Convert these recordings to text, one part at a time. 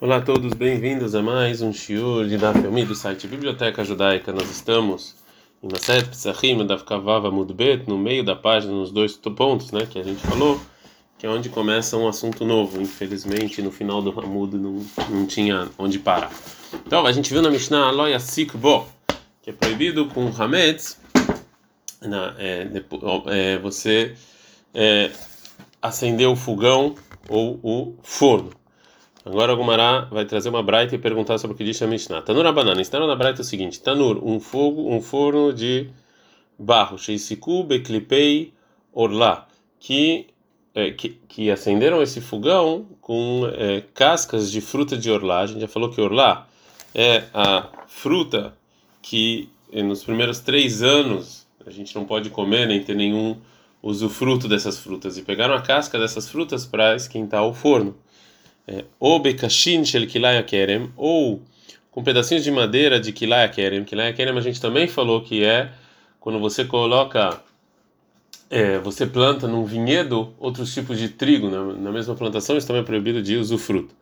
Olá a todos, bem-vindos a mais um shiur de Daf Yomi do site Biblioteca Judaica. Nós estamos em Maset Psachim, Daf Kavava Mudbet, no meio da página, nos dois pontos, né, que a gente falou, que é onde começa um assunto novo. Infelizmente, no final do Hamud não, não tinha onde parar. Então, a gente viu na Mishnah Aloya Sikbo, que é proibido com Hametz, na, é, é, você é, acender o fogão ou o forno. Agora o Gumará vai trazer uma braita e perguntar sobre o que diz a Mishnah. Tanur banana. Está na braita o seguinte: Tanur, um fogo, um forno de barro, Sheisiku, Beklipei, Orlá, que, é, que, que acenderam esse fogão com é, cascas de fruta de Orlá. A gente já falou que Orlá é a fruta que é, nos primeiros três anos a gente não pode comer nem ter nenhum usufruto dessas frutas. E pegaram a casca dessas frutas para esquentar o forno ou bekashin shel kilaya kerem, ou com pedacinhos de madeira de kilaya kerem. Kilaya kerem a gente também falou que é quando você coloca, é, você planta num vinhedo outros tipos de trigo na, na mesma plantação, isso também é proibido de usufruto.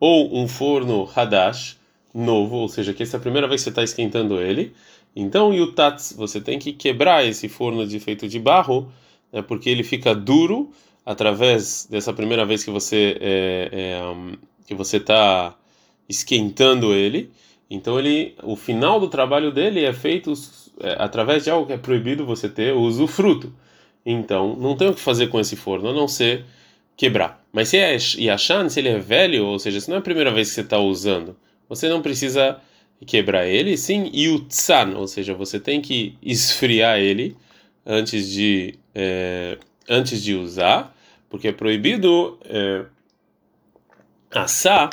Ou um forno hadash novo, ou seja, que essa é a primeira vez que você está esquentando ele. Então, yutats, você tem que quebrar esse forno de feito de barro, né, porque ele fica duro através dessa primeira vez que você é, é, que você está esquentando ele. Então ele, o final do trabalho dele é feito é, através de algo que é proibido você ter o usufruto. Então não tem o que fazer com esse forno a não ser quebrar. Mas se é Yashan, se ele é velho, ou seja, se não é a primeira vez que você está usando, você não precisa quebrar ele, sim Yutzan, ou seja, você tem que esfriar ele antes de é, antes de usar, porque é proibido é, assar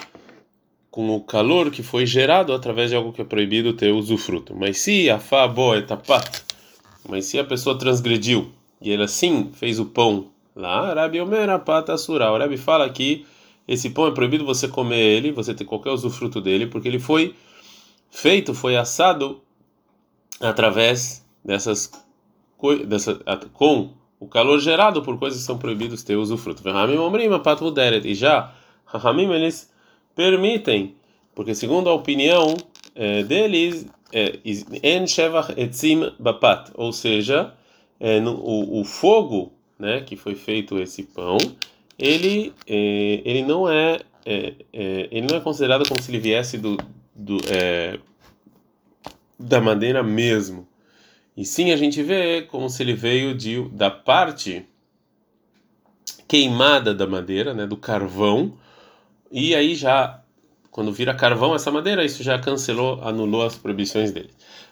com o calor que foi gerado através de algo que é proibido ter usufruto. Mas se a fa boa etapat, mas se a pessoa transgrediu e ele assim fez o pão lá, Rabi Omer. O Rabi fala que esse pão é proibido você comer ele, você ter qualquer usufruto dele, porque ele foi feito, foi assado através dessas dessa, com o calor gerado por coisas que são proibidos ter usufruto. E já, Rahamim, eles permitem, porque segundo a opinião é, deles, é, en shevach etzim bapat, ou seja, é, no, o, o, fogo, né, que foi feito esse pão, ele, ele não é, ele não é considerado como se ele viesse do, do da madeira mesmo e sim, a gente vê como se ele veio de, da parte queimada da madeira, né, do carvão, e aí já, quando vira carvão essa madeira, isso já cancelou, anulou as proibições dele.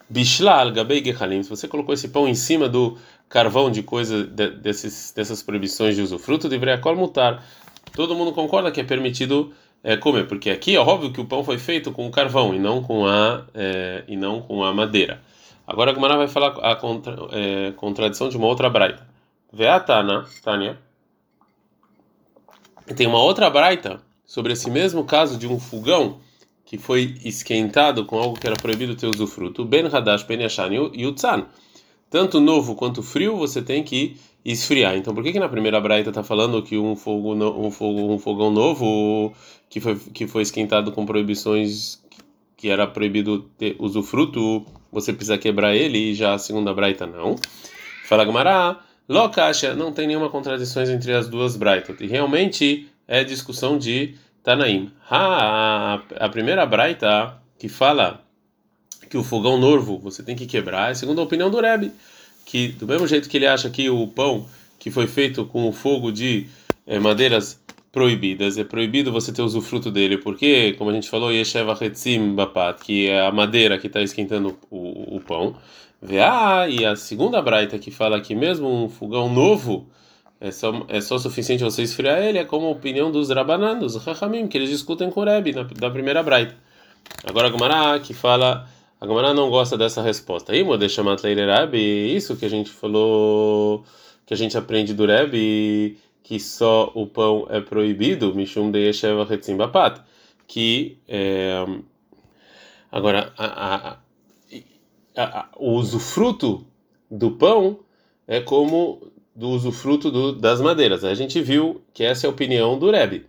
Bishlal gabei gehalim, se você colocou esse pão em cima do carvão de coisa de, desses, dessas proibições de usufruto, deveria mutar. Todo mundo concorda que é permitido é, comer, porque aqui é óbvio que o pão foi feito com carvão e não com a, é, e não com a madeira. Agora a Gemara vai falar a contra, é, contradição de uma outra braita. Veatana, Tânia. Tem uma outra braita sobre esse mesmo caso de um fogão que foi esquentado com algo que era proibido ter usufruto. Ben Hadash, Ben Yashan e Utzan. Tanto novo quanto frio você tem que esfriar. Então por que, que na primeira braita está falando que um fogo, um fogo, um fogão novo que foi, que foi esquentado com proibições que era proibido ter usufruto, você precisa quebrar ele e já a segunda braita não. Fala Gamará, Lokasha, não tem nenhuma contradição entre as duas braitas. E realmente é discussão de Tanaim. Ha, a primeira braita que fala que o fogão novo você tem que quebrar é segundo a opinião do Rebbe, que do mesmo jeito que ele acha que o pão que foi feito com o fogo de é, madeiras proibidas. É proibido você ter usufruto dele, porque, como a gente falou, Yesheva Hetzim Bapat, que é a madeira que está esquentando o, o pão. Vá, e a segunda braita que fala que mesmo um fogão novo é só, é só suficiente você esfriar ele, é como a opinião dos Rabanan, dos Rahamim, que eles discutem com o Rebbe na, da primeira braita. Agora a Gamará que fala. A Gamará não gosta dessa resposta. Aí, Modeshamat Leirerabi, isso que a gente falou, que a gente aprende do Rebbe que só o pão é proibido, Mishum de Yesheva Hetzim Bapat, que é, agora a, a, a, o usufruto do pão é como do usufruto do, das madeiras. A gente viu que essa é a opinião do Rebbe.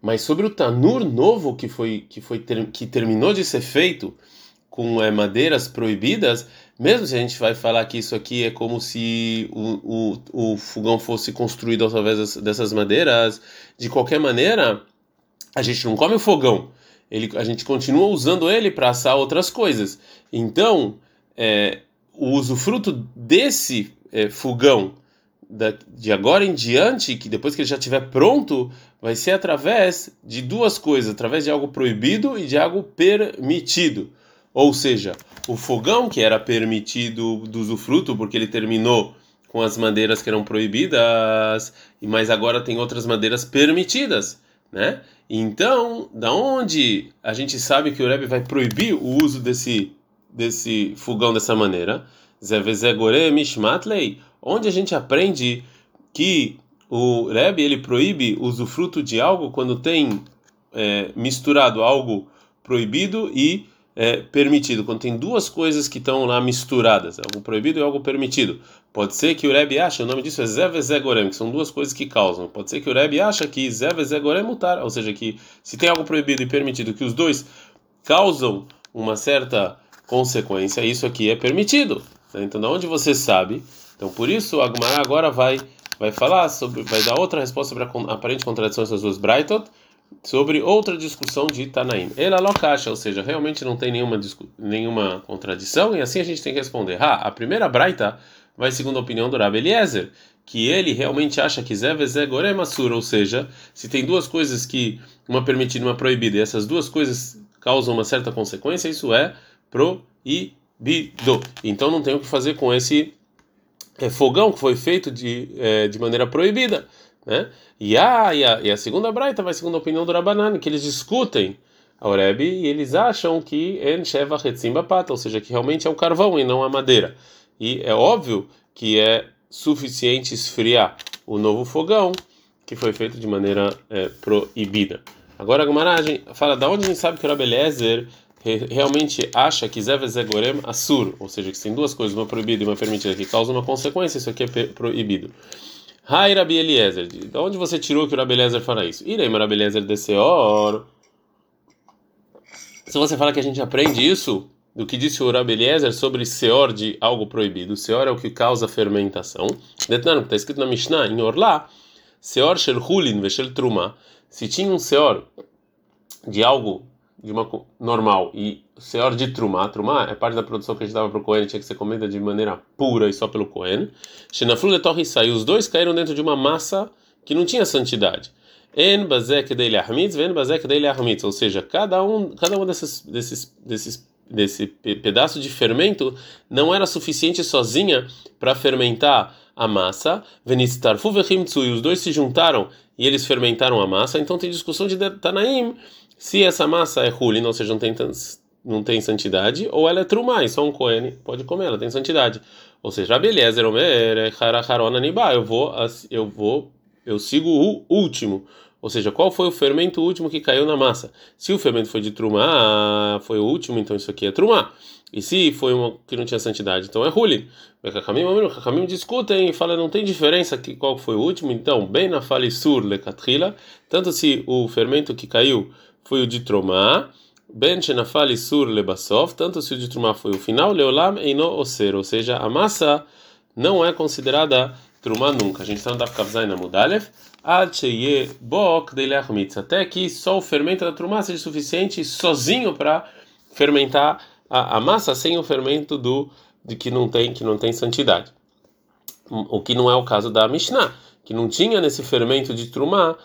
Mas sobre o tanur novo que foi que foi que terminou de ser feito com é, madeiras proibidas, mesmo se a gente vai falar que isso aqui é como se o, o, o fogão fosse construído através dessas madeiras, de qualquer maneira, a gente não come o fogão, ele, a gente continua usando ele para assar outras coisas. Então, é, o usufruto desse é, fogão da, de agora em diante, que depois que ele já estiver pronto, vai ser através de duas coisas: através de algo proibido e de algo permitido. Ou seja, o fogão que era permitido do usufruto, porque ele terminou com as madeiras que eram proibidas, mas agora tem outras madeiras permitidas, né? Então, da onde a gente sabe que o Rebbe vai proibir o uso desse desse fogão dessa maneira? Zevezegore Mishmatlei, onde a gente aprende que o Rebbe ele proíbe o usufruto de algo quando tem é, misturado algo proibido e é, permitido, quando tem duas coisas que estão lá misturadas, algo proibido e algo permitido. Pode ser que o Rebbe acha, o nome disso é Zevezegorem, que são duas coisas que causam. Pode ser que o Rebbe acha que Zevezegorem mutar, ou seja, que se tem algo proibido e permitido, que os dois causam uma certa consequência, isso aqui é permitido. Né? Então, de onde você sabe? Então, por isso, Agumar agora vai vai falar sobre, vai dar outra resposta sobre a aparente contradição das duas Brightot, sobre outra discussão de Tanaim. Ela locacha, ou seja, realmente não tem nenhuma nenhuma contradição e assim a gente tem que responder. Ah, a primeira Braita vai segundo a opinião do Rabbi Eliezer, que ele realmente acha que Zeveze Goremassur, ou seja, se tem duas coisas que uma permitida e uma proibida, e essas duas coisas causam uma certa consequência, isso é proibido. Então não tem o que fazer com esse é, fogão que foi feito de, é, de maneira proibida, né? E a, e a, e a segunda braita vai segundo a opinião do Rabanan, que eles discutem a Oreb e eles acham que en sheva pata, ou seja, que realmente é o carvão e não a madeira. E é óbvio que é suficiente esfriar o novo fogão que foi feito de maneira é, proibida. Agora a Gumaragem fala da onde a gente sabe que o Rabelezer realmente acha que Zevezegorem Assur, ou seja, que tem duas coisas, uma proibida e uma permitida, que causam uma consequência, isso aqui é proibido. Rai Rabi Eliezer, de onde você tirou que o Rabi Eliezer fará isso? Irei Rabi Eliezer de Seor. Se você fala que a gente aprende isso do que disse o Rabi Eliezer sobre Seor de algo proibido, Seor é o que causa fermentação. Detnano, está escrito na Mishnah, em Orlá, Seor shel Hulin veshel Truma, se tinha um Seor de algo de uma normal e seor de trumá, trumá é parte da produção que a gente dava para o Cohen, tinha que ser comida de maneira pura e só pelo Cohen. Shenaflu letorri sai, os dois caíram dentro de uma massa que não tinha santidade. En bazek dele ahmitz, ven bazek dele ahmitz, ou seja, cada um, cada um desses desses desses desse pedaço de fermento não era suficiente sozinha para fermentar a massa. Venistarfu vechimtsu, e os dois se juntaram e eles fermentaram a massa. Então tem discussão de Tanaim se essa massa é hulin, ou seja, não tem, não tem santidade, ou ela é trumai, só um cohen pode comer, ela tem santidade. Ou seja, Abeliezer Omer, eu vou, eu vou, eu sigo o último. Ou seja, qual foi o fermento último que caiu na massa? Se o fermento foi de trumá, foi o último, então isso aqui é trumá. E se foi uma que não tinha santidade, então é hulin. Kakamim discutem e fala não tem diferença que qual foi o último. Então, bem na falisur lekatrila, tanto se o fermento que caiu foi o de Tromá, Ben Shenafali Sur Lebasov, tanto se o de Tromá foi o final, Leolam Eino Oser, ou seja, a massa não é considerada Trumá nunca. A gente está no Daf Kavzai na Mudalev, Alcheye Bok Deleachmitz, até que só o fermento da Trumá seja suficiente sozinho para fermentar a, a, massa sem o fermento do de que não tem que não tem santidade. O que não é o caso da Mishnah, que não tinha nesse fermento de Trumá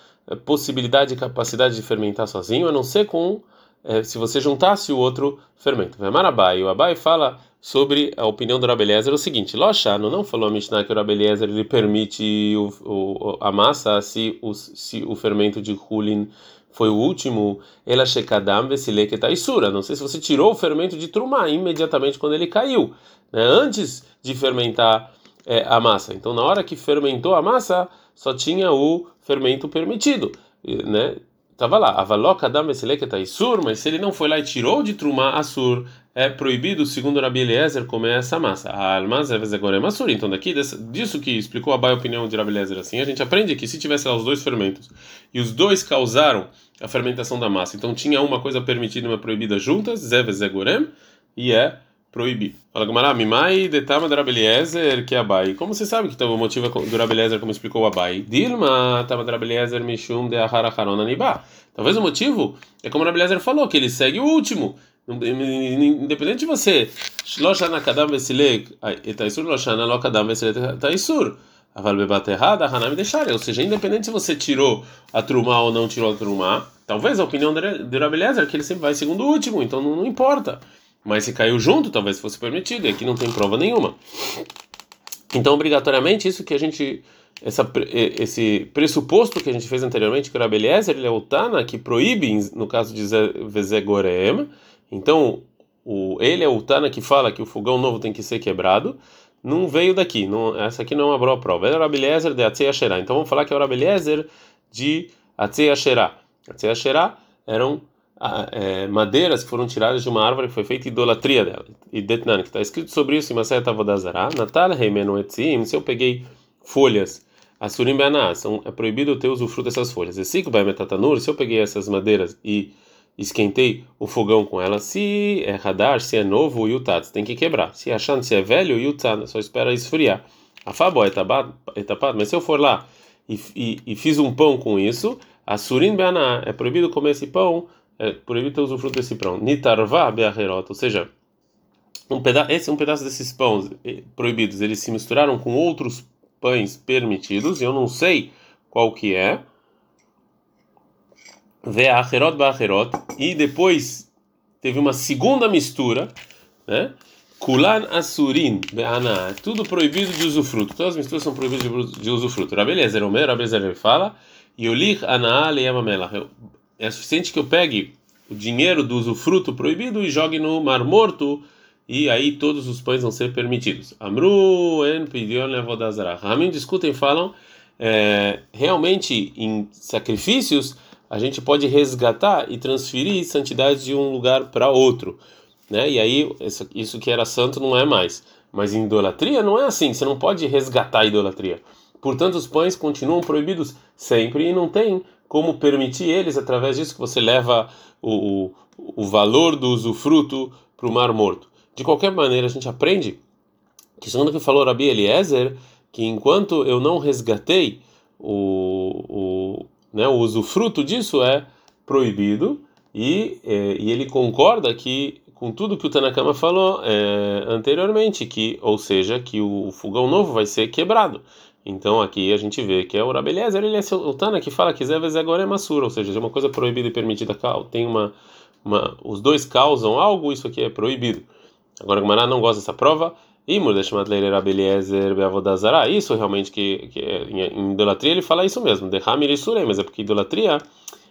possibilidade e capacidade de fermentar sozinho, a não ser com é, se você juntasse o outro fermento. Vemarabai, o Abai fala sobre a opinião do Rabeliezer o seguinte: Lochano não falou a Mishnah que o Rabeliezer ele permite o, o, a massa se o, se o fermento de Hulin foi o último, ela shekadam vesileketa isura. Não sei se você tirou o fermento de Trumá imediatamente quando ele caiu, né, antes de fermentar é, a massa. Então, na hora que fermentou a massa, só tinha o fermento permitido, né? Tava lá, avaloca da meseleketa isur, mas se ele não foi lá e tirou de trumá assur, é proibido, segundo Rabi Eliezer, comer essa massa. A almaz é massura. Então, daqui, disso que explicou a opinião de Rabi Eliezer assim, a gente aprende que se tivesse lá os dois fermentos e os dois causaram a fermentação da massa, então tinha uma coisa permitida e uma proibida juntas, Zevez Egorem, e é proibido. Fala Gamara, Mimai detama do Rabeliezer que é Abai. Como você sabe que o motivo do Rabeliezer, como explicou o Abai? Dilma tama do Rabeliezer mishum de ahara harona niba. Talvez o motivo é como o Rabeliezer falou, que ele segue o último. Independente de você, Shloshana kadam vesilek, etaisur loshana lo kadam vesilek etaisur. Aval bebaterrada, hanami deixar. Ou seja, independente se você tirou a trumá ou não tirou a trumá, talvez a opinião do Rabeliezer é que ele sempre vai segundo o último, então não, não importa. Mas se caiu junto, talvez fosse permitido, e aqui não tem prova nenhuma. Então, obrigatoriamente, isso que a gente. Essa, esse pressuposto que a gente fez anteriormente, que o Rabeliezer, ele é o Tana, que proíbe, no caso de Vezegorem, então o, ele é o Tana que fala que o fogão novo tem que ser quebrado, não veio daqui, não, essa aqui não abriu a prova. É o Rabeliezer de Atzei. Então vamos falar que é o Rabeliezer de Atzei Asherá. Atzei Asherá eram é, madeiras que foram tiradas de uma árvore que foi feita idolatria dela. E Detnan, que está escrito sobre isso em Masayat Avodazara, Natal Reimenu Etzim, se eu peguei folhas, Asurim Beaná, é proibido ter usufruto dessas folhas. Esik Baemetatanur, se eu peguei essas madeiras e esquentei o fogão com elas, se é radar, se é novo, o yutat, tem que quebrar. Se é achando, se é velho, o yutat, só espera esfriar. A fabo é etapado, mas se eu for lá e, e, e fiz um pão com isso, Asurim Beaná, é proibido comer esse pão é proibido ter usufruto desse pão. Nitarvá be'acherot, ou seja, um esse é um pedaço desses pães eh, proibidos, eles se misturaram com outros pães permitidos, e eu não sei qual que é. Ve'acherot be'acherot, e depois teve uma segunda mistura, né? Kulan asurin tudo proibido de usufruto. Todas as misturas são proibidas de usufruto. Rabelezer, o meu Rabelezer fala, Yolich anaa leyamamelach é suficiente que eu pegue o dinheiro do usufruto proibido e jogue no mar morto e aí todos os pães vão ser permitidos. Amru en pidion levodazara. Ramin discutem falam é, realmente em sacrifícios a gente pode resgatar e transferir santidade de um lugar para outro, né? E aí isso que era santo não é mais. Mas em idolatria não é assim. Você não pode resgatar a idolatria. Portanto, os pães continuam proibidos sempre e não tem como permitir eles através disso que você leva o, o, o valor do usufruto para o mar morto. De qualquer maneira, a gente aprende que, segundo o que falou Rabi Eliezer, que enquanto eu não resgatei o, o, né, o usufruto disso é proibido e, é, e ele concorda que com tudo que o Tanakama falou é, anteriormente, que, ou seja, que o fogão novo vai ser quebrado. Então aqui a gente vê que é o Rabeliezer, ele é o Tana que fala que Zé agora é Massura, ou seja, é uma coisa proibida e permitida, tem uma, uma os dois causam algo, isso aqui é proibido. Agora o Mará não gosta dessa prova. E Murdeshmatleire Rabeliezer Beavodazara, isso realmente que, que é, em idolatria ele fala isso mesmo, Dehamir Isurei, mas é porque idolatria,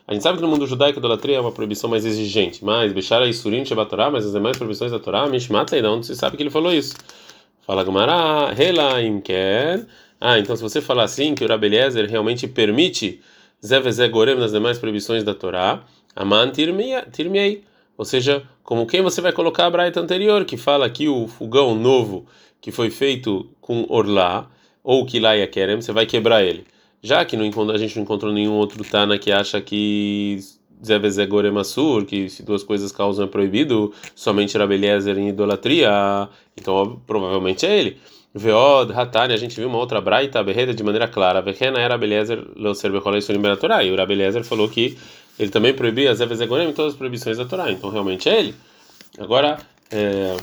a gente sabe que no mundo judaico idolatria é uma proibição mais exigente, mas Bechara Isurim Shebatorá, mas as demais proibições da Torá, Mishmatlei, não se sabe que ele falou isso. Fala Gumara, Hela Imker. Ah, então se você falar assim, que o Rabeliezer realmente permite Zevezé Gorem nas demais proibições da Torá, Aman Tirmei. Ou seja, como quem você vai colocar a Braita anterior, que fala que o fogão novo que foi feito com Orlá, ou Kilaya Kerem, você vai quebrar ele. Já que não, a gente não encontrou nenhum outro Tana que acha que Zevezé Gorem Assur, que se duas coisas causam é proibido, somente Rabeliezer em idolatria, então provavelmente é ele. Veod, Hatani, a gente viu uma outra braita berreda de maneira clara. Vekena era Beliezer, Leoser Becholei Surim da Torá. E o Rabeliezer falou que ele também proibia as Evezegorem todas as proibições da Torá. Então realmente é ele. Agora, é,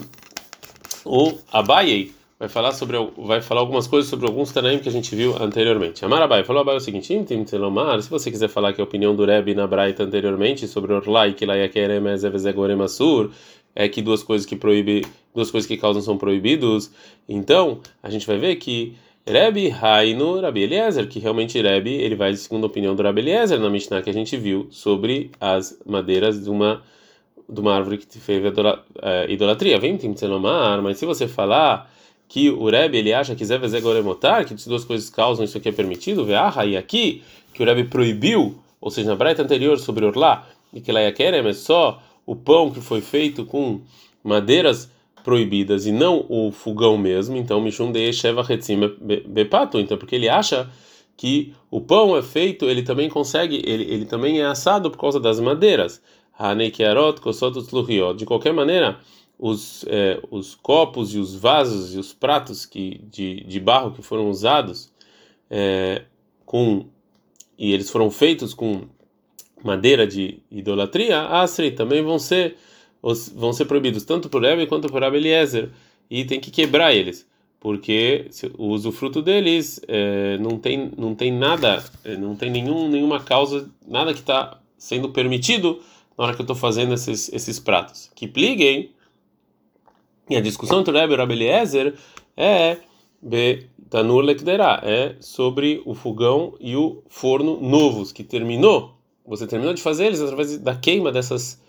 o Abayei vai falar sobre vai falar algumas coisas sobre alguns Tanaim que a gente viu anteriormente. Amar Abai falou Abai o seguinte: se você quiser falar que a opinião do Rebbe na Braita anteriormente sobre Orlai, que lá ia querer é que duas coisas que proíbe, duas coisas que causam são proibidos. Então, a gente vai ver que Rebbe Hainu Rabi Eliezer, que realmente Rebbe, ele vai segundo a opinião do Rabi Eliezer na Mishnah que a gente viu sobre as madeiras de uma de uma árvore que fez é, idolatria. Vem Timtzelomar, mas se você falar que o Rebbe ele acha que Zevezegoremotar, que duas coisas causam isso aqui é permitido, Veaha, e aqui que o Rebbe proibiu, ou seja, na braita anterior sobre Orlá, e que lá é só o pão que foi feito com madeiras proibidas e não o fogão mesmo, então Mishum de Sheva Hetzim Bepato, então porque ele acha que o pão é feito, ele também consegue, ele, ele também é assado por causa das madeiras. De qualquer maneira, os, é, os copos e os vasos e os pratos que, de, de barro que foram usados é, com e eles foram feitos com madeira de idolatria, asri também vão ser vão ser proibidos tanto por Rebbe quanto por Abeliezer e tem que quebrar eles porque o usufruto deles é, não tem não tem nada é, não tem nenhum nenhuma causa nada que está sendo permitido na hora que eu estou fazendo esses esses pratos que pliguem e a discussão entre Rebbe e Rabeliezer é Tanur é sobre o fogão e o forno novos que terminou. Você terminou de fazer eles através da queima dessas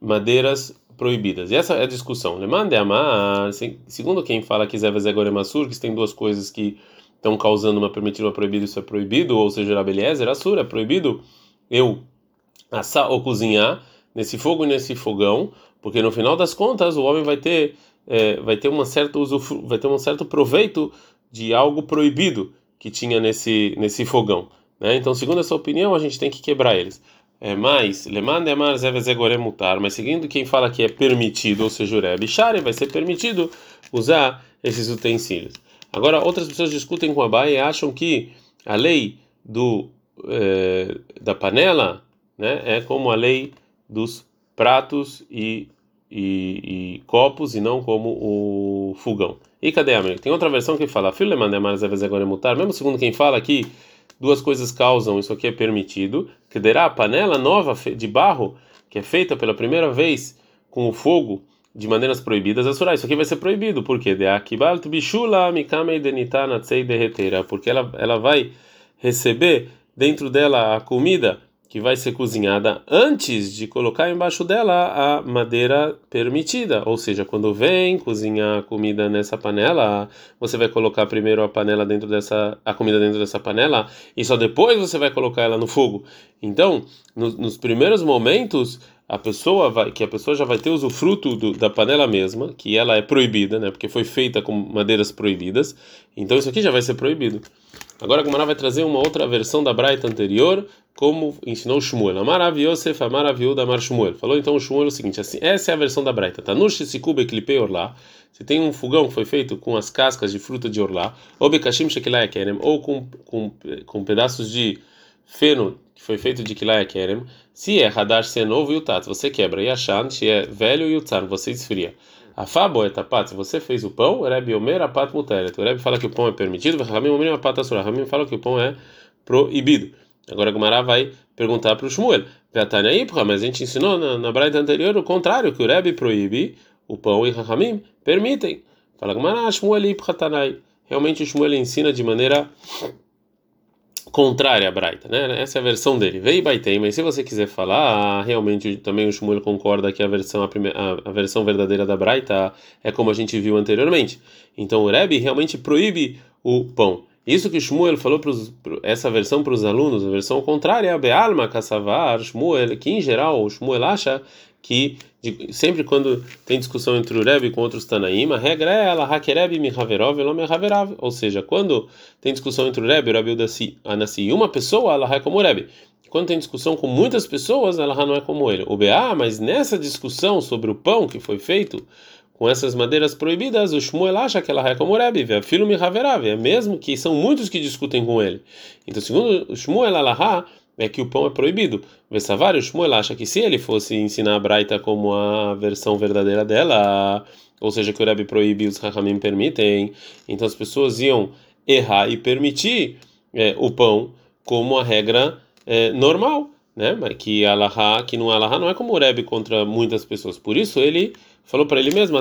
madeiras proibidas. E essa é a discussão. Lemande amar, segundo quem fala que Zé Massur, que tem duas coisas que estão causando uma permitida uma proibida, isso é proibido, ou seja, Rabeliezer, Assur, é proibido eu assar ou cozinhar nesse fogo e nesse fogão, porque no final das contas o homem vai ter é, vai ter uma certa usufru, vai ter um certo proveito de algo proibido que tinha nesse nesse fogão, né? Então, segundo essa opinião, a gente tem que quebrar eles. É, mas lemande amar mutar, mas seguindo quem fala que é permitido, ou seja, o Rebbe vai ser permitido usar esses utensílios. Agora, outras pessoas discutem com a Baia e acham que a lei do é, da panela, né, é como a lei dos pratos e e, e, copos e não como o fogão. E cadê a Tem outra versão que fala, filho agora mutar, mesmo segundo quem fala que duas coisas causam, isso aqui é permitido, que derá a panela nova de barro, que é feita pela primeira vez com o fogo de maneiras proibidas, assurar, isso aqui vai ser proibido, porque de porque ela ela vai receber dentro dela a comida que vai ser cozinhada antes de colocar embaixo dela a madeira permitida, ou seja, quando vem cozinhar a comida nessa panela, você vai colocar primeiro a panela dentro dessa a comida dentro dessa panela e só depois você vai colocar ela no fogo. Então, no, nos primeiros momentos a pessoa vai que a pessoa já vai ter usufruto do, da panela mesma, que ela é proibida, né? Porque foi feita com madeiras proibidas. Então isso aqui já vai ser proibido. Agora a Gumara vai trazer uma outra versão da Braita anterior, como ensinou Shmuel. Amarav Yosef, Amarav da Mar Shmuel. Falou então o Shmuel o seguinte, assim, essa é a versão da Braita. Tanush Sikube Klipei Orlá. Se tem um fogão que foi feito com as cascas de fruta de orlá, ou Bekashim Shekilaya Kerem, ou com, com, com pedaços de feno que foi feito de Kilaya Kerem, se é Hadash, se é novo, e o Tat, você quebra. E Ashan, se é velho, e o Tzar, você esfria. A fabo é tapat, você fez o pão, Rebbe Omer apat muteret. O Rebbe fala que o pão é permitido, Ramim Omer apat asura. Ramim fala que o pão é proibido. Agora a Gumara vai perguntar para o Shmuel. Mas a gente ensinou na, na Braita anterior o contrário, que o Rebbe proíbe o pão e Ramim permitem. Fala Gumara, Shmuel Ipchatanai. Realmente o Shmuel ensina de maneira contrária à Braita, né? Essa é a versão dele. Vei Baitem, mas se você quiser falar, realmente também o Shmuel concorda que a versão a, primeira, a, a, versão verdadeira da Braita é como a gente viu anteriormente. Então o Rebbe realmente proíbe o pão. Isso que Shmuel falou para essa versão para os alunos, a versão contrária, Bealma Kassavar, Shmuel, que em geral Shmuel acha que de, sempre quando tem discussão entre o Rebbe com outros Tanaim, a regra é ela Hakereb Mihaverov Elomehaverav. Ou seja, quando tem discussão entre o Rebbe e o Rabi Anassi e uma pessoa, ela é como o Rebbe. Quando tem discussão com muitas pessoas, ela não é como ele. O BA, mas nessa discussão sobre o pão que foi feito com essas madeiras proibidas, o Shmuel acha que ela é como Rebbe, filho Mihaverav, é mesmo que são muitos que discutem com ele. Então, segundo o Shmuel, ela é que o pão é proibido. Vesavar, o Shmuel acha que se ele fosse ensinar a Braita como a versão verdadeira dela, ou seja, que o Rebbe proíbe e os Rahamim permitem, então as pessoas iam errar e permitir é, o pão como a regra é, normal, né? Mas que Alaha, que no Alaha não é como o Rebbe contra muitas pessoas. Por isso ele falou para ele mesmo, eu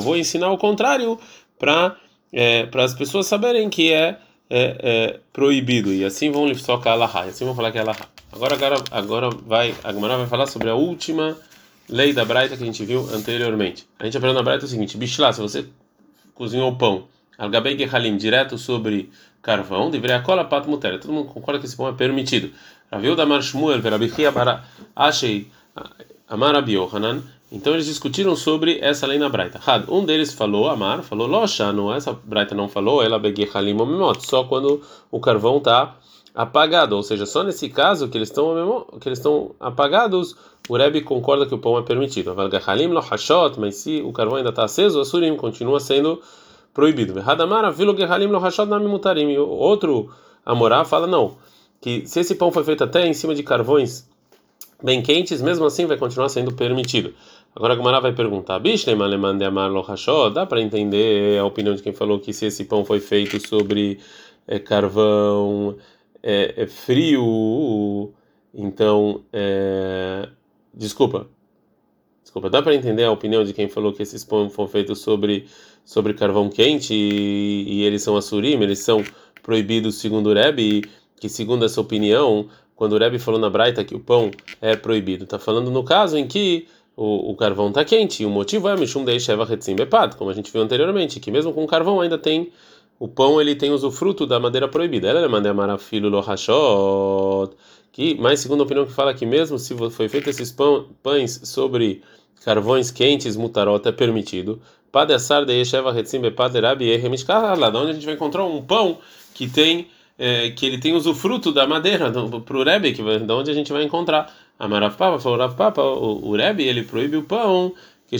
vou ensinar o contrário para é, para as pessoas saberem que é é, é, proibido e assim vão socar Allahá, e assim vão falar que é Allahá. Agora, agora, agora vai, a Gemara vai falar sobre a última lei da Braita que a gente viu anteriormente. A gente aprendeu na Braita o seguinte: Bishlá, se você cozinhou o pão, Algabei Gehalim, direto sobre carvão, deveria cola pato mutera. Todo mundo concorda que esse pão é permitido. Raviu da Marshmuel, Verabichia achei Amar Rabi Yohanan. Então eles discutiram sobre essa lei na Braita. Um deles falou, Amar, falou, Loshano, essa Braita não falou, ela begue halim só quando o carvão está apagado, ou seja, só nesse caso que eles estão que eles estão apagados, o Rebbe concorda que o pão é permitido. Mas se o carvão ainda está aceso, o surim continua sendo proibido. Outro Amorá fala não, que se esse pão foi feito até em cima de carvões bem quentes, mesmo assim vai continuar sendo permitido. Agora a Gumara vai perguntar: dá para entender a opinião de quem falou que se esse pão foi feito sobre é, carvão é, é frio, então desculpa, desculpa, dá para entender a opinião de quem falou que esses pães foram feitos sobre sobre carvão quente e, e eles são assurim, eles são proibidos segundo o Rebbe, que segundo essa opinião, quando o Rebbe falou na Braita que o pão é proibido, está falando no caso em que o, o carvão está quente. E o motivo é Mishum Deisheva Hetzim Bepat, como a gente viu anteriormente, que mesmo com carvão ainda tem o pão ele tem usufruto da madeira proibida. Ela manda amarafilo lohashot, que mais segundo a opinião que fala que mesmo se foi feito esses pão, pães sobre carvões quentes, mutarot é permitido. Padessar de Yesheva Hetzim Bepat Rabi lá onde a gente vai encontrar um pão que tem é, que ele tem usufruto da madeira para o Rebbe, que de onde a gente vai encontrar. Amarav Papa falou Rav Papa, o, o Rebbe ele proíbe o pão que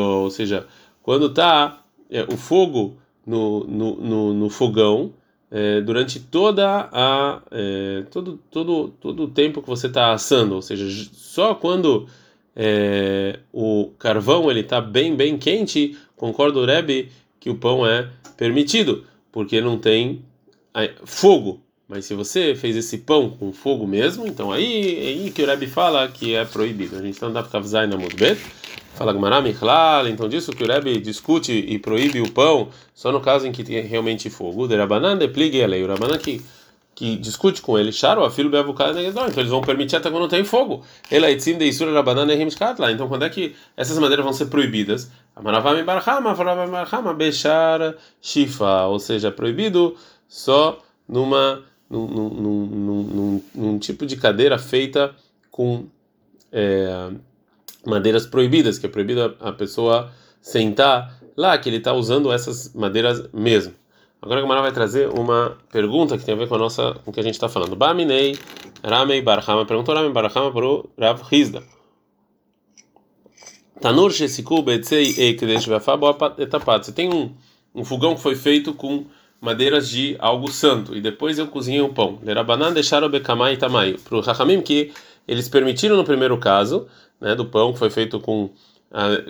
ou seja, quando está é, o fogo no, no, no, no fogão é, durante toda a todo todo todo o tempo que você está assando, ou seja, só quando é, o carvão ele está bem bem quente, concorda o Rebbe que o pão é permitido, porque não tem fogo. Mas se você fez esse pão com fogo mesmo, então aí é aí que o Rebbe fala que é proibido. A gente não dá para kavzai na mudbet. Fala Gmará Michlal, então disso que o Rebbe discute e proíbe o pão só no caso em que tem realmente fogo. De Rabanan de pligue a lei. O Rabanan que que discute com ele, Charo, a filho beavucada então eles vão permitir até quando tem fogo. Ele aitzim de isura rabanan lá. Então quando é que essas madeiras vão ser proibidas? Amaravami barhama, amaravami barhama, bechar shifa, ou seja, proibido só numa num, num, num, num, tipo de cadeira feita com é, madeiras proibidas, que é proibido a, pessoa sentar lá, que ele está usando essas madeiras mesmo. Agora a Gamara vai trazer uma pergunta que tem a ver com a nossa, com o que a gente está falando. Baminei Ramei Barhama perguntou Ramei Barhama para o Rav Hizda. Tanur Shesiku Betzei Ekdesh Etapat. Você tem um, um fogão que foi feito com madeiras de algo santo e depois eu cozinhei o pão. Lerabanan deixaram bekamai tamai. Para o Rahamim que eles permitiram no primeiro caso, né, do pão que foi feito com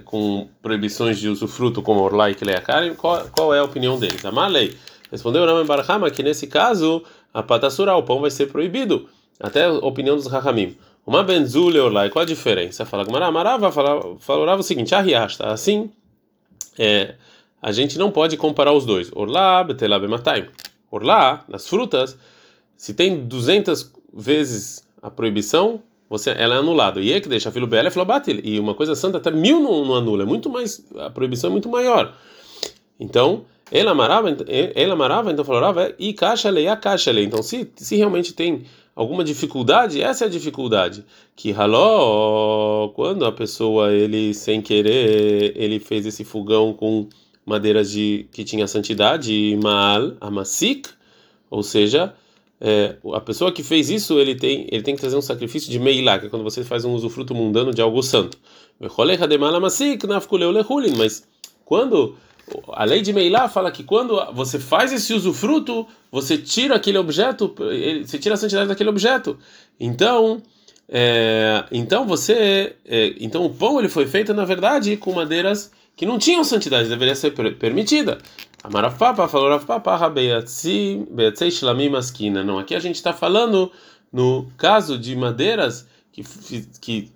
com proibições de usufruto como orlai e kleakari, qual, qual é a opinião deles? A Malei respondeu Raman Barhama que nesse caso a patassura, o pão vai ser proibido, até a opinião dos Rahamim. Uma benzule orlai, qual a diferença? Fala Gumara, Amarava falava o seguinte, arriasta, assim, é, a gente não pode comparar os dois. Orlá, betelá, bematai. Orlá, nas frutas, se tem 200 vezes a proibição, você, ela é anulada. E é que deixa filho bela flobatil. E uma coisa santa até mil não, não anula. É muito mais, a proibição é muito maior. Então, ela amarava, ela amarava, então falava, e caixa lei, a caixa lei. Então, se, se realmente tem alguma dificuldade, essa é a dificuldade. Que raló, quando a pessoa, ele sem querer, ele fez esse fogão com madeiras de que tinha santidade, mal, amasik, ou seja, é, a pessoa que fez isso, ele tem, ele tem que trazer um sacrifício de meilá, que é quando você faz um usufruto mundano de algo santo. Mas quando a lei de Meilá fala que quando você faz esse usufruto, você tira aquele objeto, você tira a santidade daquele objeto. Então, é, então você, é, então o pão ele foi feito na verdade com madeiras que não tinham santidade, deveria ser permitida. Amarafapa falou Rafpapa Rabeatzi Beatzei Shlamim Maskina. Não, aqui a gente está falando no caso de madeiras que, que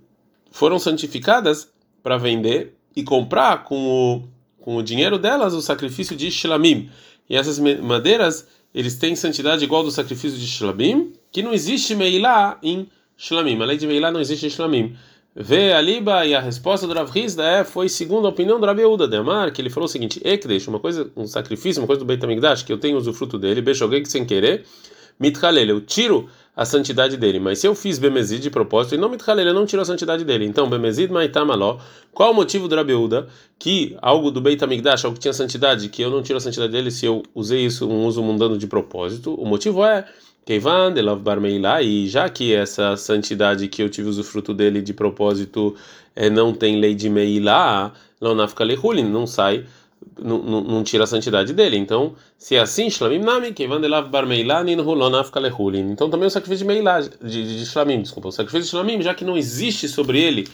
foram santificadas para vender e comprar com o, com o dinheiro delas o sacrifício de Shlamim. E essas madeiras, eles têm santidade igual do sacrifício de Shlamim, que não existe Meilá em Shlamim. A lei de Meilá não existe em Shlamim. Vê a liba e a resposta do Rav Hizda é, foi segundo a opinião do Rabi Yehuda de Amar, que ele falou o seguinte: Ekdesh, uma coisa, um sacrifício, uma coisa do Beit HaMikdash, que eu tenho usufruto dele, Beshoguei que sem querer, Mithalel, eu tiro a santidade dele. Mas se eu fiz Bemezid de propósito e não Mithalel, eu não tiro a santidade dele. Então, Bemezid Maitamaló, qual o motivo do Rabeuda que algo do Beit Amigdash, algo que tinha santidade, que eu não tiro a santidade dele se eu usei isso, um uso mundano de propósito? O motivo é Keivan de Lav Barmeilá, e já que essa santidade que eu tive usufruto dele de propósito é, não tem lei de Meilá, não nafka lehulin, não sai não, não, não, tira a santidade dele. Então, se é assim, Shlamim Nami, Kevan Delav Bar Meilá, Ninhulon Afka Lehulin. Então, também o sacrifício de Meilá, de, de, Shlamim, desculpa, o sacrifício de Shlamim, já que não existe sobre ele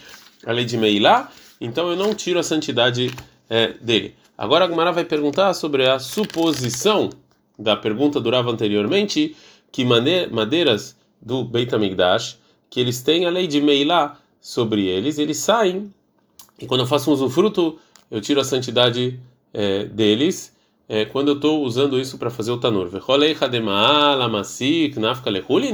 a lei de Meilá, então eu não tiro a santidade é, dele. Agora a Gumara vai perguntar sobre a suposição da pergunta durava anteriormente, que madeiras do Beit HaMikdash, que eles têm a lei de Meilá sobre eles, eles saem, e quando eu faço um usufruto, eu tiro a santidade é, deles é, quando eu estou usando isso para fazer o tanur.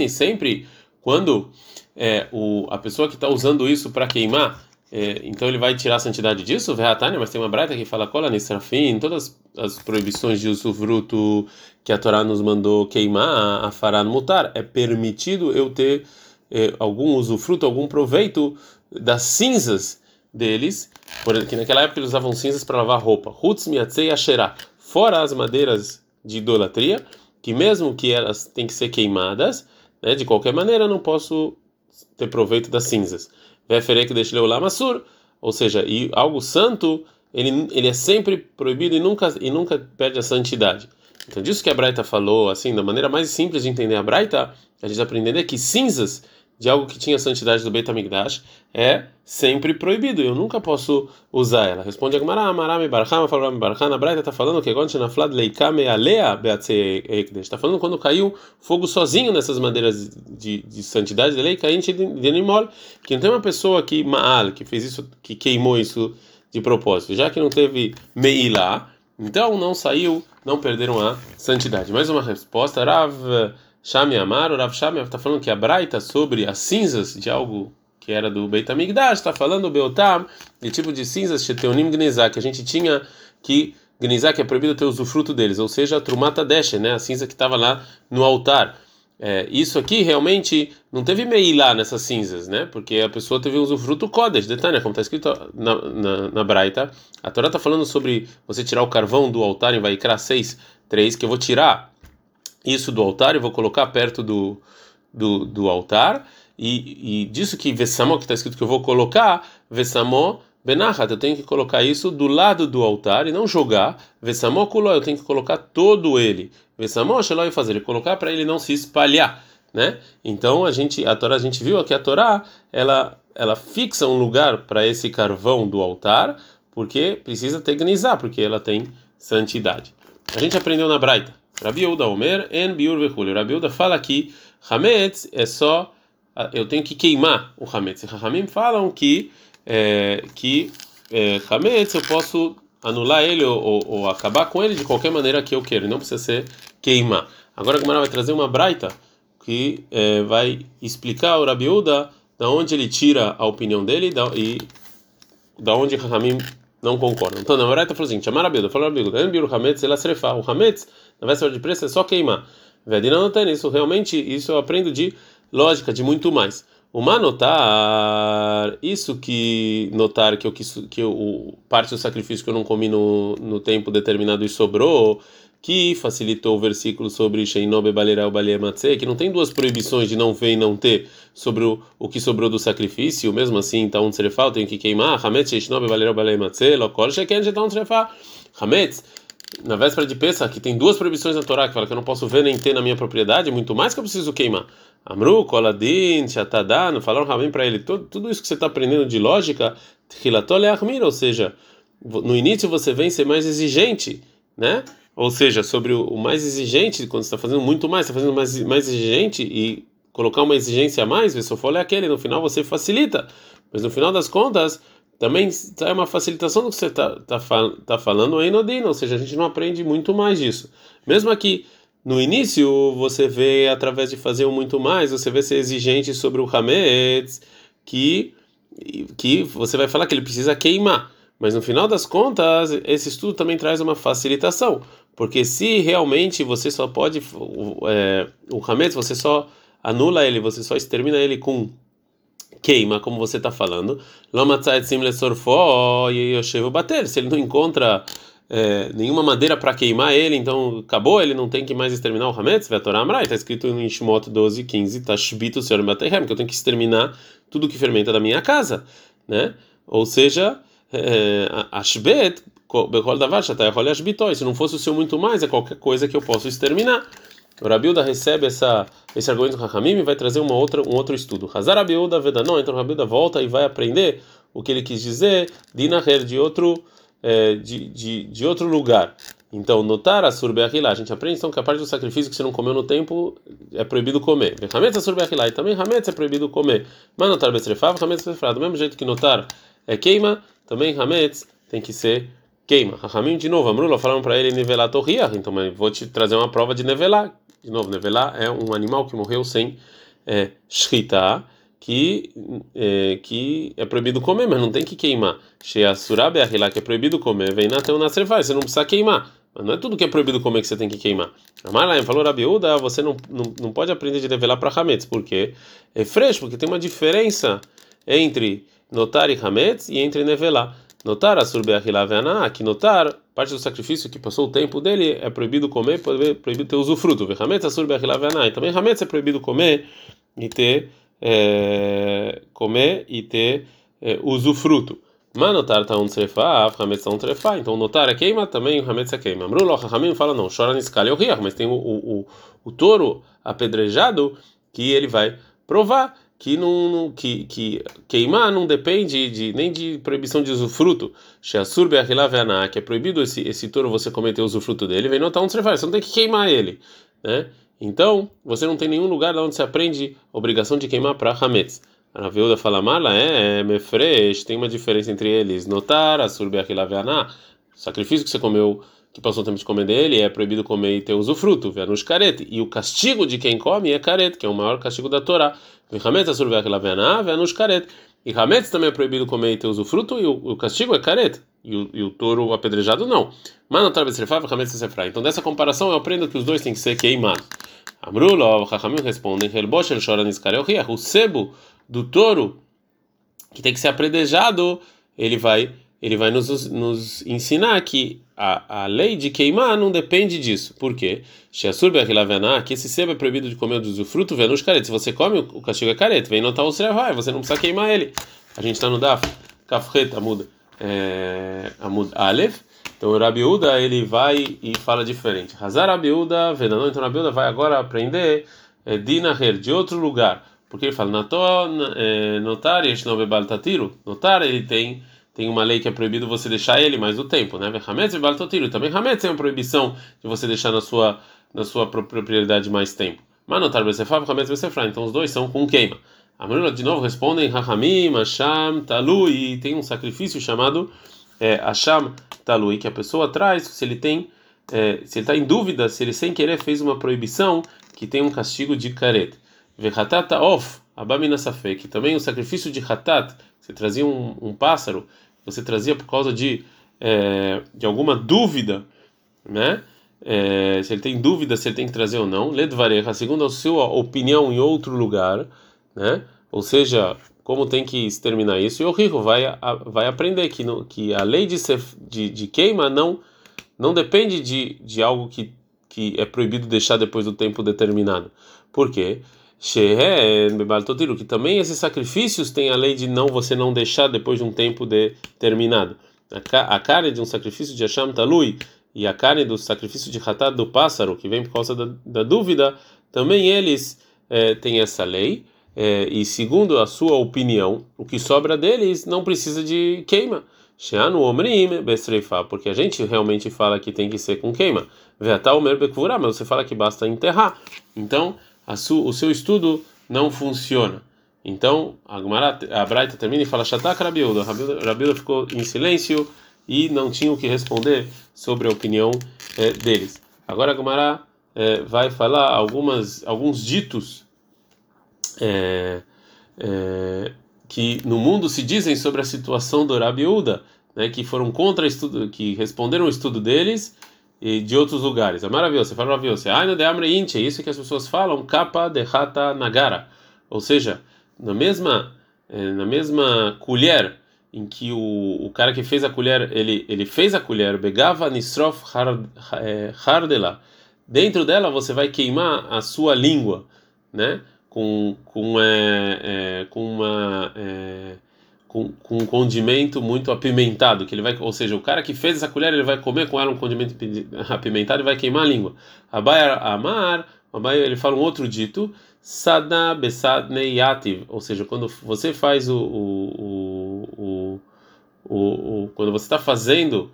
Sempre quando é, o, a pessoa que está usando isso para queimar, é, então ele vai tirar a santidade disso? Mas tem uma braita que fala cola nisrafim, todas as proibições de usufruto que a Torá nos mandou queimar, a fará mutar, é permitido eu ter é, algum usufruto, algum proveito das cinzas deles, porque naquela época eles usavam cinzas para lavar roupa. Hutz miatzei asherá. Fora as madeiras de idolatria, que mesmo que elas têm que ser queimadas, né, de qualquer maneira não posso ter proveito das cinzas. Veferek deixleu lá masur, ou seja, e algo santo, ele, ele é sempre proibido e nunca e nunca perde a santidade. Então disso que a Braita falou, assim, da maneira mais simples de entender a Braita, a gente aprender que cinzas de algo que tinha santidade do Beit HaMikdash é sempre proibido. Eu nunca posso usar ela. Responde a Gemara, Amarame Barchama, falou Barchana, Braita está falando que agora na flad leikame alea beatzei ekdesh. Está falando quando caiu fogo sozinho nessas madeiras de, de santidade de lei, cainte de nimol, que não tem uma pessoa que maal, que fez isso, que queimou isso de propósito, já que não teve meilá, então não saiu, não perderam a santidade. Mais uma resposta, Rav Shami Amar, o Rav Shami está falando que a Braita sobre as cinzas de algo que era do Beit HaMikdash, está falando o Beotam, de tipo de cinzas, Sheteunim Gnizá, que a gente tinha que Gnizá, que é proibido ter usufruto deles, ou seja, a Trumata Deshe, né, a cinza que estava lá no altar. É, isso aqui realmente não teve meilá nessas cinzas, né? Porque a pessoa teve um usufruto Kodesh, detalhe, como está escrito na, na, na Braita. A Torá está falando sobre você tirar o carvão do altar em Vaikra 6, 3, que eu vou tirar isso do altar e vou colocar perto do, do, do altar. E, e disso que Vessamó, que está escrito que eu vou colocar, Vessamó Benachat, eu tenho que colocar isso do lado do altar e não jogar. Vessamó Kuló, eu tenho que colocar todo ele. Vessamó Sheló e fazer, colocar para ele não se espalhar. Né? Então a gente, a Torá, a gente viu aqui a Torá, ela, ela fixa um lugar para esse carvão do altar, porque precisa ter gnizá, porque ela tem santidade. A gente aprendeu na Braita. Rabi Yehuda Omer, en biur vechule. Rabi Yehuda fala que Hametz é só, eu tenho que queimar o Hametz. Rahamim falam que, é, que é, Hametz eu posso anular ele ou, ou, ou, acabar com ele de qualquer maneira que eu quero, não precisa ser queimar. Agora a Gemara vai trazer uma braita que é, vai explicar o Rabi Yehuda da onde ele tira a opinião dele e da onde Rahamim não concordam. Então, na verdade, está falando assim: chamar a Bilda, falou a Bilda, o Hametz, ela srefa. O Hametz, na véspera de preço, é só queimar. Vedina não tem isso. Realmente, isso eu aprendo de lógica, de muito mais. Uma notar, isso que notar que eu que eu, o, parte do sacrifício que eu não comi no, no tempo determinado e sobrou, que facilitou o versículo sobre Sheinobe Balerau Balematse, que não tem duas proibições de não ver e não ter sobre o, o que sobrou do sacrifício, mesmo assim, então um serefal tem que queimar, Hametz Sheinobe Balerau Balematse, Lokol Sheken Shetan Serefal, Hametz, na véspera de Pesach, que tem duas proibições na Torá, que fala que eu não posso ver nem ter na minha propriedade, muito mais que eu preciso queimar. Amru, Koladin, Shatadan, falaram Rabin para ele, tudo, tudo isso que você está aprendendo de lógica, ou seja, no início você vem ser mais exigente, né? Ou seja, sobre o, mais exigente, quando está fazendo muito mais, está fazendo mais, mais exigente e colocar uma exigência a mais, ver se é aquele, no final você facilita. Mas no final das contas, também é uma facilitação do que você está tá, tá falando em Nodino, ou seja, a gente não aprende muito mais disso. Mesmo aqui, no início, você vê, através de fazer o muito mais, você vê ser exigente sobre o Hametz, que, que você vai falar que ele precisa queimar. Mas no final das contas, esse estudo também traz uma facilitação, porque se realmente você só pode, é, o Hametz, você só anula ele, você só extermina ele com queima, como você está falando. bater. Se ele não encontra é, nenhuma madeira para queimar ele, então acabou, ele não tem que mais exterminar o Hametz, Vetorah Amrai, está escrito em Shemot 12, 15, Tashbitu Ser Baterhem, que eu tenho que exterminar tudo que fermenta da minha casa, né? Ou seja, é, Ashbet, Se não fosse o seu muito mais, é qualquer coisa que eu posso exterminar. O Rabilda recebe essa, esse argumento do Hakamim e vai trazer uma outra, um outro estudo. Hazar Rabilda Vedanon, então o Rabilda volta e vai aprender o que ele quis dizer, Dinaher, de outro, é, de, de, de outro lugar. Então, notar a surbeachilá, a gente aprende então que a parte do sacrifício que você não comeu no tempo é proibido comer. Hametz a surbeachilá, e também hametz é proibido comer. Mas notar besrefav, hametz besrefav. Do mesmo jeito que notar é queima, também hametz tem que ser queima. Rahamim, de novo, Amrula falaram para ele nivelar torriach, então vou te trazer uma prova de nivelar. De novo, nevelá é um animal que morreu sem é, que, é, que é proibido comer, mas não tem que queimar. Sheasurabe que é proibido comer, vem na teu nasrefai, você não precisa queimar. Mas não é tudo que é proibido comer que você tem que queimar. Amalaim falou Rabiúda, você não, não, não pode aprender de nevelar para Hametz, porque é fresco, porque tem uma diferença entre notar e Hametz e entre nevelar. Notar a surbeachilaveaná, que notar parte do sacrifício que passou o tempo dele é proibido comer, proibido ter usufruto. Hametz a surbeachilaveaná, e também Hametz é proibido comer e ter é, comer e ter é, usufruto. Mas notar tá um trefa, Hametz tá um trefa, então notar é queima, também Hametz é queima. Amrulo, Hamim fala não, chora niscala é o mas tem o, o, o, o touro apedrejado que ele vai provar que não que, que queimar não depende de nem de proibição de usufruto. Sheasur be'achilaveana, que é proibido esse esse touro você cometer o usufruto dele, vem notar onde você faz, você não tem que queimar ele, né? Então, você não tem nenhum lugar onde você aprende a obrigação de queimar para hametz. A Veuda fala mala é, é mefresh, tem uma diferença entre eles. Notar asur be'achilaveana, sacrifício que você comeu que passou o tempo de comer dele, é proibido comer e ter usufruto, nos carete. E o castigo de quem come é carete, que é o maior castigo da Torá. Nos carete. E Hametz também é proibido comer e ter usufruto, e o, o castigo é carete. E o, e o touro apedrejado não. Trabe sefra, Hametz sefra. Então dessa comparação eu aprendo que os dois têm que ser queimados. Amrulo, Chachamim respondem, Helbosh el Shora o sebo do touro, que tem que ser apedrejado, ele vai ele vai nos, nos ensinar que a, a lei de queimar não depende disso. Por quê? Que esse sebo é proibido de comer do usufruto, nos careta. Se você come, o castigo é careta. Vem notar o vai, você não precisa queimar ele. A gente está no Daf, Kafret, Amud, é, Amud Aleph. Então o Rabiuda ele vai e fala diferente. Hazar Rabiuda, Vedanon, então Rabiuda vai agora aprender é, Dinaher, de outro lugar. Porque ele fala, é, notar, notar ele tem tem uma lei que é proibido você deixar ele mais o tempo, né? Hametz e Também Hametz é uma proibição de você deixar na sua, na sua propriedade mais tempo. Manotar Besefá, Hametz Besefra. Então os dois são com queima. A Marula de novo respondem Rahamim, Asham, Talui. Tem um sacrifício chamado é, Asham, Talui, que a pessoa traz se ele tem. É, se ele está em dúvida se ele sem querer fez uma proibição que tem um castigo de caret. Vehatata of, Abamina Safek. Também o sacrifício de Hatat, você trazia um, um pássaro você trazia por causa de, é, de alguma dúvida, né? É, se ele tem dúvida se ele tem que trazer ou não, ledvareja, segundo a sua opinião em outro lugar, né? Ou seja, como tem que exterminar isso, e o rico vai, vai aprender que, no, que a lei de, de, de queima não, não depende de, de algo que, que é proibido deixar depois do tempo determinado. Por quê? Que também esses sacrifícios têm a lei de não você não deixar depois de um tempo determinado. A carne de um sacrifício de Hashem Talui e a carne do sacrifício de Hatat do pássaro, que vem por causa da, da dúvida, também eles é, têm essa lei. É, e segundo a sua opinião, o que sobra deles não precisa de queima. Porque a gente realmente fala que tem que ser com queima. Mas você fala que basta enterrar. Então, su, o seu estudo não funciona. Então, a, Braita termina e fala: Shatak Rabiuda. Rabiuda ficou em silêncio e não tinha o que responder sobre a opinião é, deles. Agora a Gemara é, vai falar algumas, alguns ditos é, que no mundo se dizem sobre a situação do Rabiuda, né, que foram contra estudo, que responderam o estudo deles e de outros lugares. É maravilhoso. Você fala maravilhoso. Ai, no de amre inche, é isso que as pessoas falam, capa de rata nagara. Ou seja, na mesma, eh, na mesma colher em que o, o cara que fez a colher, ele, ele fez a colher, begava nisrof eh, hardela. Dentro dela você vai queimar a sua língua, né? Com, com, é, é, com uma. É, com, com, um condimento muito apimentado, que ele vai, ou seja, o cara que fez essa colher, ele vai comer com ela um condimento apimentado e vai queimar a língua. Abai amar, Abai ele fala um outro dito, sada besadnei yativ, ou seja, quando você faz o, o, o, o, o quando você está fazendo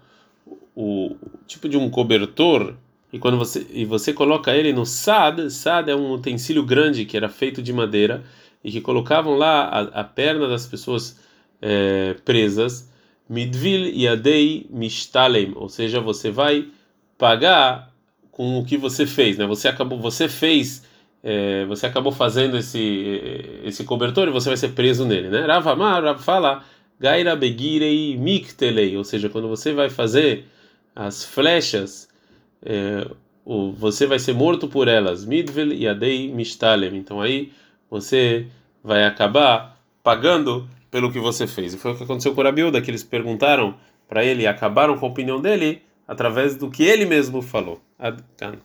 o, o tipo de um cobertor e quando você e você coloca ele no sad, sad é um utensílio grande que era feito de madeira e que colocavam lá a, a perna das pessoas é, presas, midvil yadei mishtalem, ou seja, você vai pagar com o que você fez, né? Você acabou, você fez, é, você acabou fazendo esse esse cobertor e você vai ser preso nele, né? Ravamar, Rav fala, gaira begirei miktelei, ou seja, quando você vai fazer as flechas, é, você vai ser morto por elas, midvel yadei mishtalem. Então aí você vai acabar pagando pelo que você fez. E foi o que aconteceu com Rabiuda, que eles perguntaram para ele e acabaram com a opinião dele através do que ele mesmo falou. Adkan.